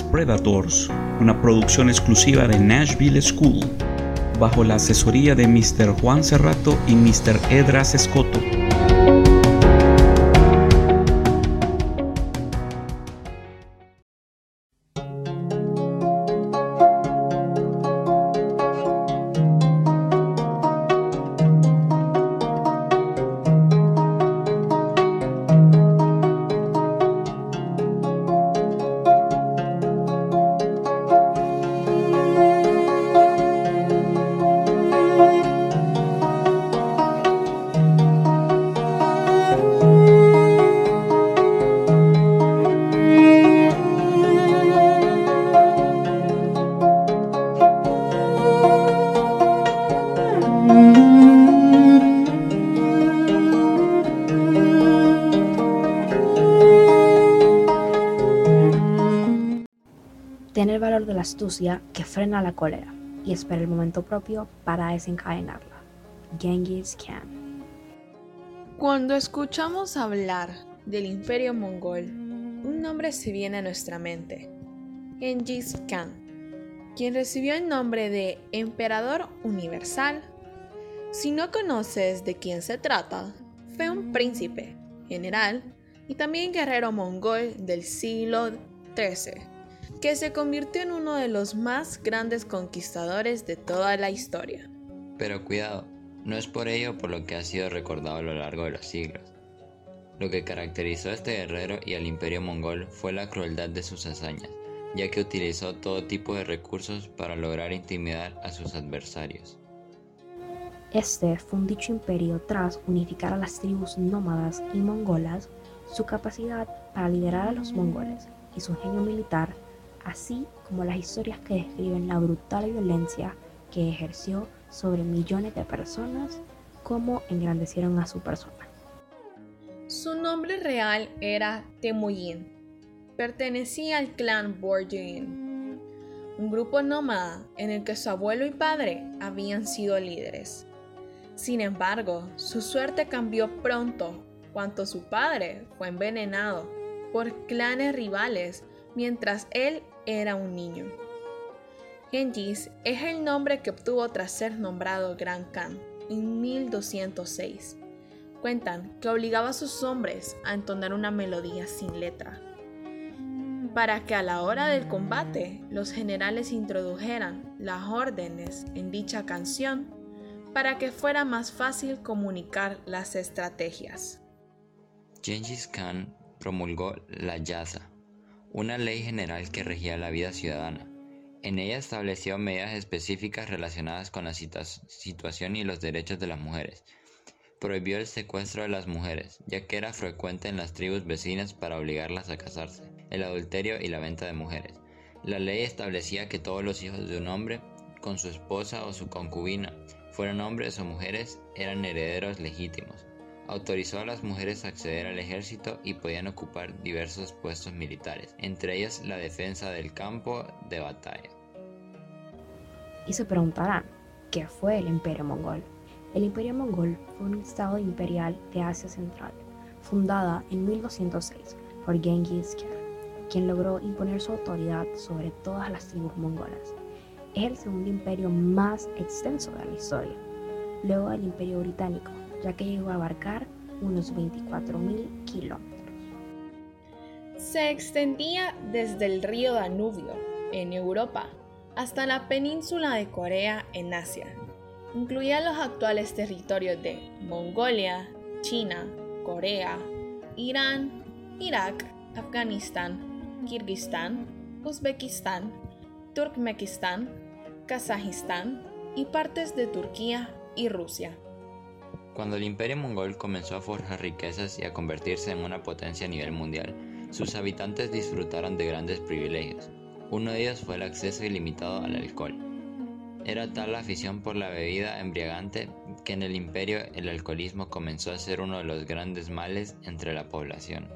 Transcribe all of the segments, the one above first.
Predators, una producción exclusiva de Nashville School, bajo la asesoría de Mr. Juan Cerrato y Mr. Edras Escoto. Astucia que frena la cólera y espera el momento propio para desencadenarla. Genghis Khan. Cuando escuchamos hablar del imperio mongol, un nombre se viene a nuestra mente, Genghis Khan, quien recibió el nombre de Emperador Universal. Si no conoces de quién se trata, fue un príncipe, general y también guerrero mongol del siglo XIII que se convirtió en uno de los más grandes conquistadores de toda la historia. Pero cuidado, no es por ello por lo que ha sido recordado a lo largo de los siglos. Lo que caracterizó a este guerrero y al imperio mongol fue la crueldad de sus hazañas, ya que utilizó todo tipo de recursos para lograr intimidar a sus adversarios. Este fue un dicho imperio tras unificar a las tribus nómadas y mongolas, su capacidad para liderar a los mongoles y su genio militar así como las historias que describen la brutal violencia que ejerció sobre millones de personas, como engrandecieron a su persona. Su nombre real era Temujin. Pertenecía al clan Borjigin, un grupo nómada en el que su abuelo y padre habían sido líderes. Sin embargo, su suerte cambió pronto cuando su padre fue envenenado por clanes rivales mientras él era un niño. Genghis es el nombre que obtuvo tras ser nombrado Gran Khan en 1206. Cuentan que obligaba a sus hombres a entonar una melodía sin letra, para que a la hora del combate los generales introdujeran las órdenes en dicha canción para que fuera más fácil comunicar las estrategias. Genghis Khan promulgó la Yasa, una ley general que regía la vida ciudadana. En ella estableció medidas específicas relacionadas con la situación y los derechos de las mujeres. Prohibió el secuestro de las mujeres, ya que era frecuente en las tribus vecinas para obligarlas a casarse, el adulterio y la venta de mujeres. La ley establecía que todos los hijos de un hombre, con su esposa o su concubina, fueran hombres o mujeres, eran herederos legítimos autorizó a las mujeres a acceder al ejército y podían ocupar diversos puestos militares, entre ellos la defensa del campo de batalla. Y se preguntarán, ¿qué fue el Imperio Mongol? El Imperio Mongol fue un estado imperial de Asia Central, fundada en 1206 por Genghis Khan, quien logró imponer su autoridad sobre todas las tribus mongolas. Es el segundo imperio más extenso de la historia, luego del Imperio Británico, ya que llegó a abarcar unos 24.000 kilómetros. Se extendía desde el río Danubio, en Europa, hasta la península de Corea, en Asia. Incluía los actuales territorios de Mongolia, China, Corea, Irán, Irak, Afganistán, Kirguistán, Uzbekistán, Turkmenistán, Kazajistán y partes de Turquía y Rusia. Cuando el imperio mongol comenzó a forjar riquezas y a convertirse en una potencia a nivel mundial, sus habitantes disfrutaron de grandes privilegios. Uno de ellos fue el acceso ilimitado al alcohol. Era tal la afición por la bebida embriagante que en el imperio el alcoholismo comenzó a ser uno de los grandes males entre la población.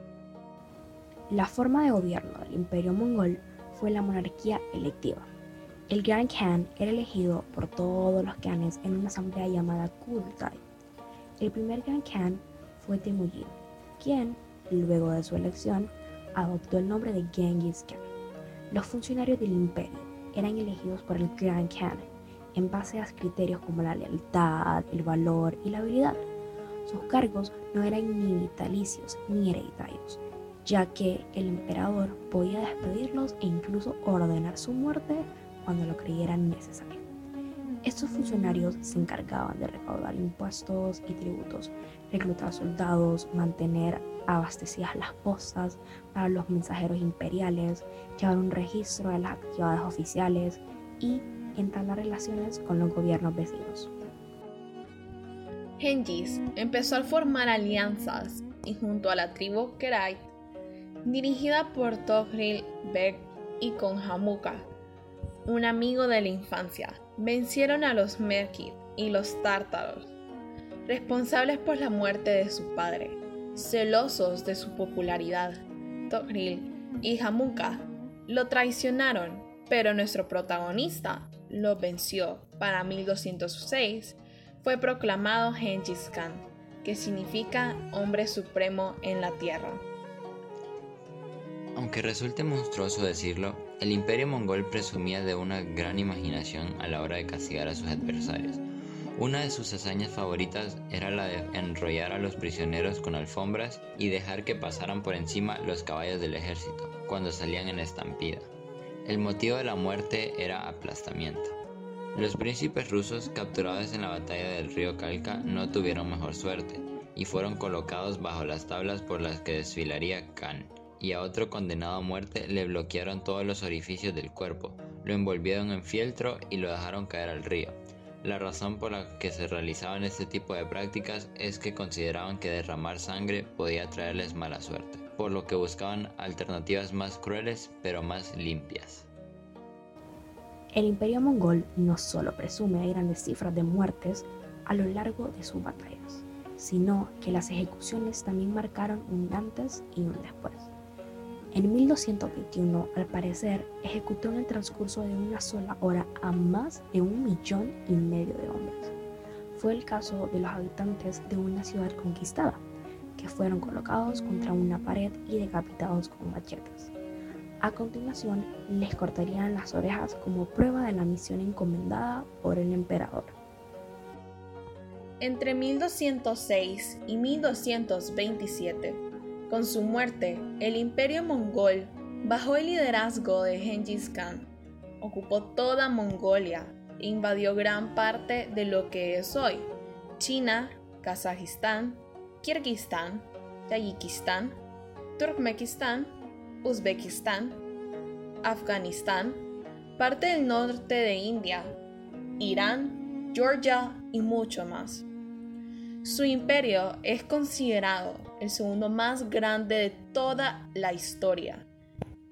La forma de gobierno del imperio mongol fue la monarquía electiva. El Gran Khan era elegido por todos los clanes en una asamblea llamada Kurultai el primer Gran Khan fue Temujin, quien, luego de su elección, adoptó el nombre de Genghis Khan. Los funcionarios del imperio eran elegidos por el Grand Khan en base a criterios como la lealtad, el valor y la habilidad. Sus cargos no eran ni vitalicios ni hereditarios, ya que el emperador podía despedirlos e incluso ordenar su muerte cuando lo creyeran necesario. Estos funcionarios se encargaban de recaudar impuestos y tributos, reclutar soldados, mantener abastecidas las postas para los mensajeros imperiales, llevar un registro de las actividades oficiales y entablar relaciones con los gobiernos vecinos. Hengis empezó a formar alianzas y junto a la tribu Kerait, dirigida por Togril Beg y con Hamuka, un amigo de la infancia, vencieron a los Merkid y los Tártaros, responsables por la muerte de su padre. Celosos de su popularidad, Togril y Hamuka lo traicionaron, pero nuestro protagonista lo venció. Para 1206 fue proclamado Genghis Khan, que significa hombre supremo en la tierra. Aunque resulte monstruoso decirlo, el imperio mongol presumía de una gran imaginación a la hora de castigar a sus adversarios. Una de sus hazañas favoritas era la de enrollar a los prisioneros con alfombras y dejar que pasaran por encima los caballos del ejército cuando salían en estampida. El motivo de la muerte era aplastamiento. Los príncipes rusos capturados en la batalla del río Kalka no tuvieron mejor suerte y fueron colocados bajo las tablas por las que desfilaría Khan, y a otro condenado a muerte le bloquearon todos los orificios del cuerpo, lo envolvieron en fieltro y lo dejaron caer al río. La razón por la que se realizaban este tipo de prácticas es que consideraban que derramar sangre podía traerles mala suerte, por lo que buscaban alternativas más crueles pero más limpias. El imperio mongol no solo presume grandes cifras de muertes a lo largo de sus batallas, sino que las ejecuciones también marcaron un antes y un después. En 1221, al parecer, ejecutó en el transcurso de una sola hora a más de un millón y medio de hombres. Fue el caso de los habitantes de una ciudad conquistada, que fueron colocados contra una pared y decapitados con machetes. A continuación, les cortarían las orejas como prueba de la misión encomendada por el emperador. Entre 1206 y 1227, con su muerte, el imperio mongol, bajo el liderazgo de Genghis Khan, ocupó toda Mongolia e invadió gran parte de lo que es hoy China, Kazajistán, Kirguistán, Tayikistán, Turkmenistán, Uzbekistán, Afganistán, parte del norte de India, Irán, Georgia y mucho más. Su imperio es considerado el segundo más grande de toda la historia,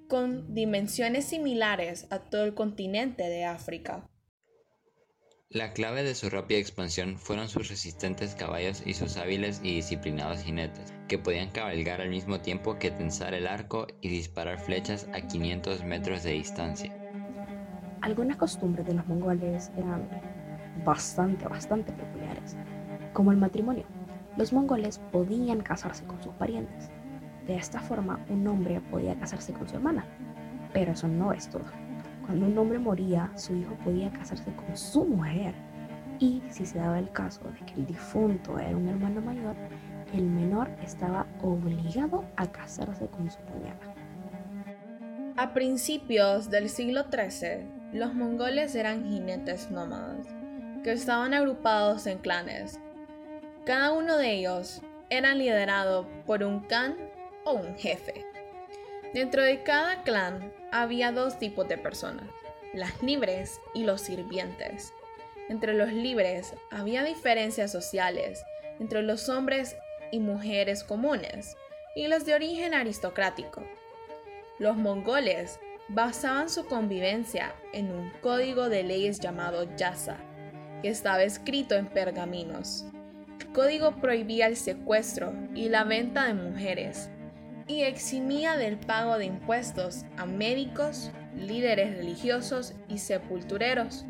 con dimensiones similares a todo el continente de África. La clave de su rápida expansión fueron sus resistentes caballos y sus hábiles y disciplinados jinetes, que podían cabalgar al mismo tiempo que tensar el arco y disparar flechas a 500 metros de distancia. Algunas costumbres de los mongoles eran bastante, bastante peculiares como el matrimonio. Los mongoles podían casarse con sus parientes. De esta forma, un hombre podía casarse con su hermana. Pero eso no es todo. Cuando un hombre moría, su hijo podía casarse con su mujer. Y si se daba el caso de que el difunto era un hermano mayor, el menor estaba obligado a casarse con su cuñada. A principios del siglo XIII, los mongoles eran jinetes nómadas, que estaban agrupados en clanes cada uno de ellos era liderado por un khan o un jefe. Dentro de cada clan había dos tipos de personas, las libres y los sirvientes. Entre los libres había diferencias sociales entre los hombres y mujeres comunes y los de origen aristocrático. Los mongoles basaban su convivencia en un código de leyes llamado yasa, que estaba escrito en pergaminos código prohibía el secuestro y la venta de mujeres y eximía del pago de impuestos a médicos, líderes religiosos y sepultureros.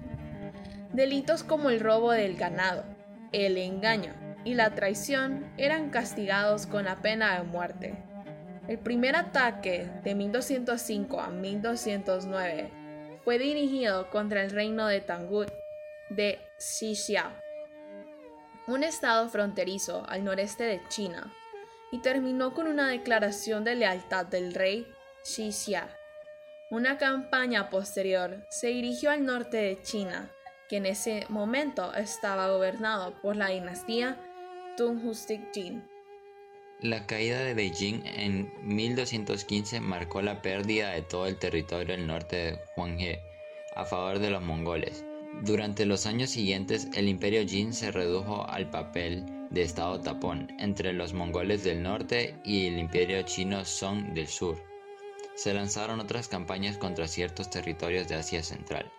Delitos como el robo del ganado, el engaño y la traición eran castigados con la pena de muerte. El primer ataque de 1205 a 1209 fue dirigido contra el reino de Tangut de Xixia, un estado fronterizo al noreste de China, y terminó con una declaración de lealtad del rey Xixia. Una campaña posterior se dirigió al norte de China, que en ese momento estaba gobernado por la dinastía Tunghustik-Jin. La caída de Beijing en 1215 marcó la pérdida de todo el territorio del norte de Huanghe a favor de los mongoles. Durante los años siguientes, el imperio Jin se redujo al papel de estado tapón entre los mongoles del norte y el imperio chino Song del sur. Se lanzaron otras campañas contra ciertos territorios de Asia Central.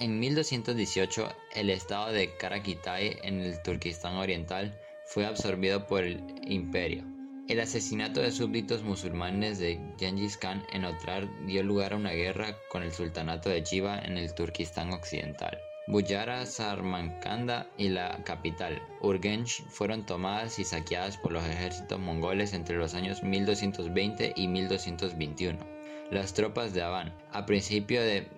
En 1218, el estado de Karakitai en el Turquistán Oriental fue absorbido por el imperio. El asesinato de súbditos musulmanes de Genghis Khan en Otrar dio lugar a una guerra con el sultanato de Chiva en el Turquistán Occidental. Buyara, Sarmankanda y la capital, Urgench, fueron tomadas y saqueadas por los ejércitos mongoles entre los años 1220 y 1221. Las tropas de Aban, a principio de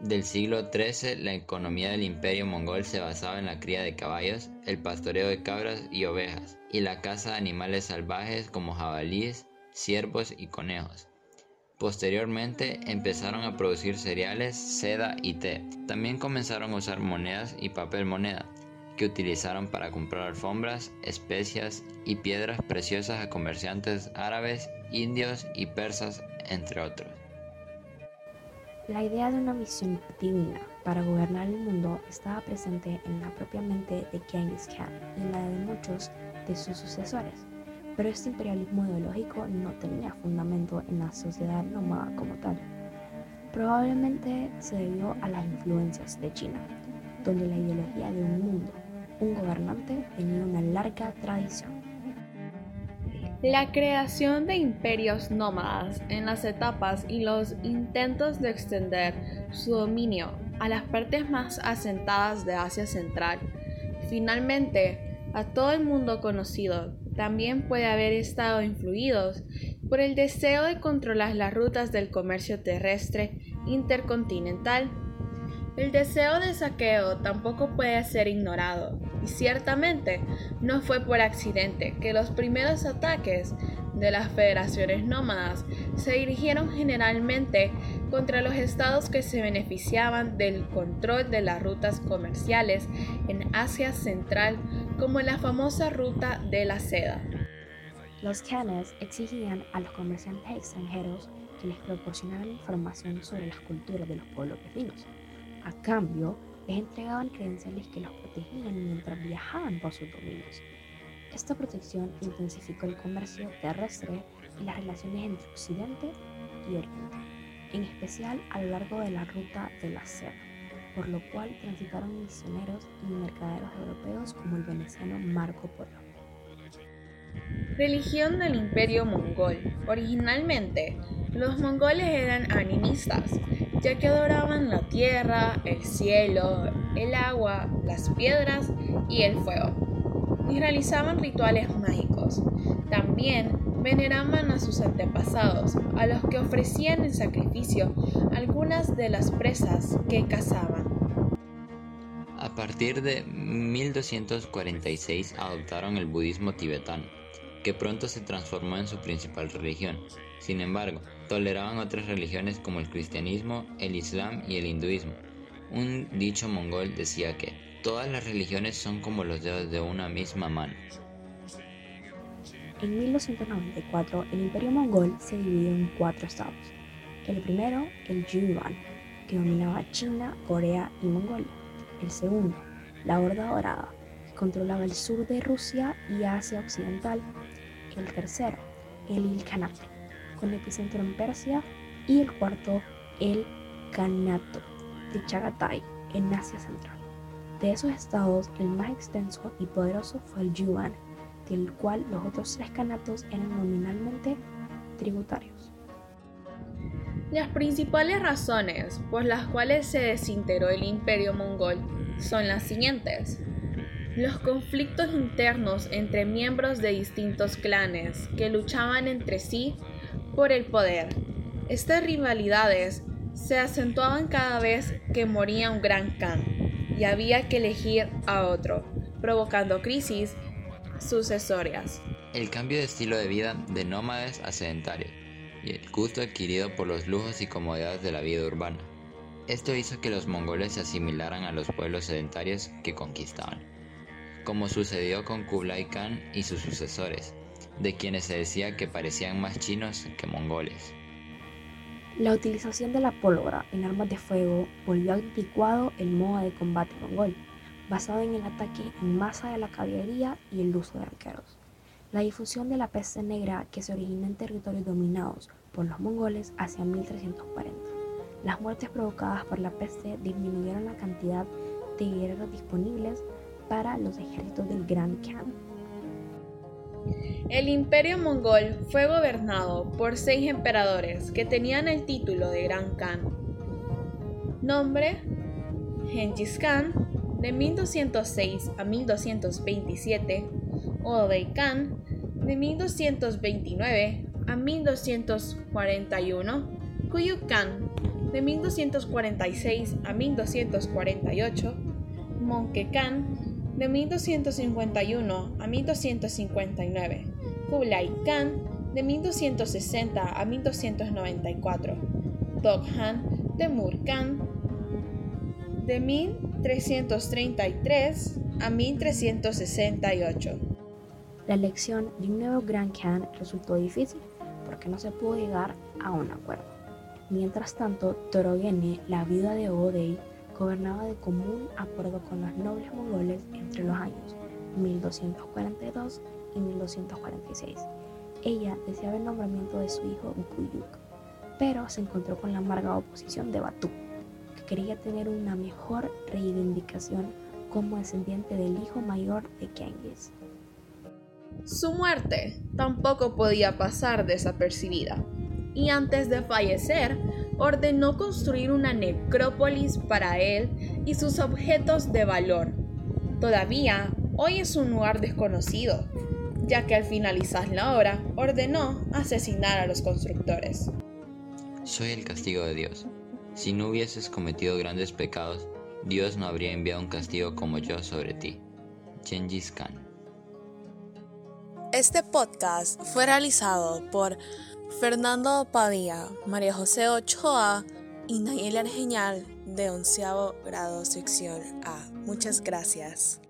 del siglo XIII, la economía del imperio mongol se basaba en la cría de caballos, el pastoreo de cabras y ovejas, y la caza de animales salvajes como jabalíes, ciervos y conejos. Posteriormente empezaron a producir cereales, seda y té. También comenzaron a usar monedas y papel moneda, que utilizaron para comprar alfombras, especias y piedras preciosas a comerciantes árabes, indios y persas, entre otros. La idea de una misión divina para gobernar el mundo estaba presente en la propia mente de Genghis Khan y en la de muchos de sus sucesores, pero este imperialismo ideológico no tenía fundamento en la sociedad nómada como tal. Probablemente se debió a las influencias de China, donde la ideología de un mundo, un gobernante, tenía una larga tradición. La creación de imperios nómadas en las etapas y los intentos de extender su dominio a las partes más asentadas de Asia Central. Finalmente, a todo el mundo conocido también puede haber estado influidos por el deseo de controlar las rutas del comercio terrestre intercontinental. El deseo de saqueo tampoco puede ser ignorado, y ciertamente no fue por accidente que los primeros ataques de las federaciones nómadas se dirigieron generalmente contra los estados que se beneficiaban del control de las rutas comerciales en Asia Central, como la famosa ruta de la seda. Los khanes exigían a los comerciantes extranjeros que les proporcionaran información sobre las culturas de los pueblos vecinos a cambio, les entregaban credenciales que los protegían mientras viajaban por sus dominios. Esta protección intensificó el comercio terrestre y las relaciones entre Occidente y Oriente, en especial a lo largo de la ruta de la seda, por lo cual transitaron misioneros y mercaderos europeos como el veneciano Marco Polo. Religión del Imperio Mongol. Originalmente, los mongoles eran animistas ya que adoraban la tierra, el cielo, el agua, las piedras y el fuego, y realizaban rituales mágicos. También veneraban a sus antepasados, a los que ofrecían en sacrificio algunas de las presas que cazaban. A partir de 1246 adoptaron el budismo tibetano, que pronto se transformó en su principal religión. Sin embargo, toleraban otras religiones como el cristianismo, el islam y el hinduismo. Un dicho mongol decía que todas las religiones son como los dedos de una misma mano. En 1294 el imperio mongol se dividió en cuatro estados. El primero, el Yuan, que dominaba China, Corea y Mongolia. El segundo, la Horda Dorada, que controlaba el sur de Rusia y Asia Occidental. El tercero, el Ilkhanate, con epicentro en Persia, y el cuarto, el Kanato de Chagatai, en Asia Central. De esos estados, el más extenso y poderoso fue el Yuan, del cual los otros tres kanatos eran nominalmente tributarios. Las principales razones por las cuales se desintegró el imperio mongol son las siguientes. Los conflictos internos entre miembros de distintos clanes que luchaban entre sí por el poder. Estas rivalidades se acentuaban cada vez que moría un gran Khan y había que elegir a otro, provocando crisis sucesorias. El cambio de estilo de vida de nómades a sedentarios y el gusto adquirido por los lujos y comodidades de la vida urbana. Esto hizo que los mongoles se asimilaran a los pueblos sedentarios que conquistaban, como sucedió con Kublai Khan y sus sucesores, de quienes se decía que parecían más chinos que mongoles. La utilización de la pólvora en armas de fuego volvió anticuado el modo de combate mongol, basado en el ataque en masa de la caballería y el uso de arqueros. La difusión de la peste negra que se originó en territorios dominados por los mongoles hacia 1340. Las muertes provocadas por la peste disminuyeron la cantidad de guerreros disponibles para los ejércitos del Gran Khan. El imperio mongol fue gobernado por seis emperadores que tenían el título de Gran Khan. Nombre: Genghis Khan, de 1206 a 1227, Oday Khan, de 1229 a 1241, Kuyuk Khan, de 1246 a 1248, Monke Khan, de 1251 a 1259, Kublai Khan de 1260 a 1294, Doghan de Murkhan de 1333 a 1368. La elección de un nuevo Gran Khan resultó difícil porque no se pudo llegar a un acuerdo. Mientras tanto, Torogene, la viuda de Odei, gobernaba de común acuerdo con los nobles mongoles entre los años 1242 y 1246. Ella deseaba el nombramiento de su hijo Guyuk, pero se encontró con la amarga oposición de Batú, que quería tener una mejor reivindicación como descendiente del hijo mayor de Genghis. Su muerte tampoco podía pasar desapercibida, y antes de fallecer ordenó construir una necrópolis para él y sus objetos de valor. Todavía hoy es un lugar desconocido, ya que al finalizar la obra ordenó asesinar a los constructores. Soy el castigo de Dios. Si no hubieses cometido grandes pecados, Dios no habría enviado un castigo como yo sobre ti. Gengis Khan. Este podcast fue realizado por Fernando Padilla, María José Ochoa y Nayeli Argeñal de onceavo grado sección A. Muchas gracias.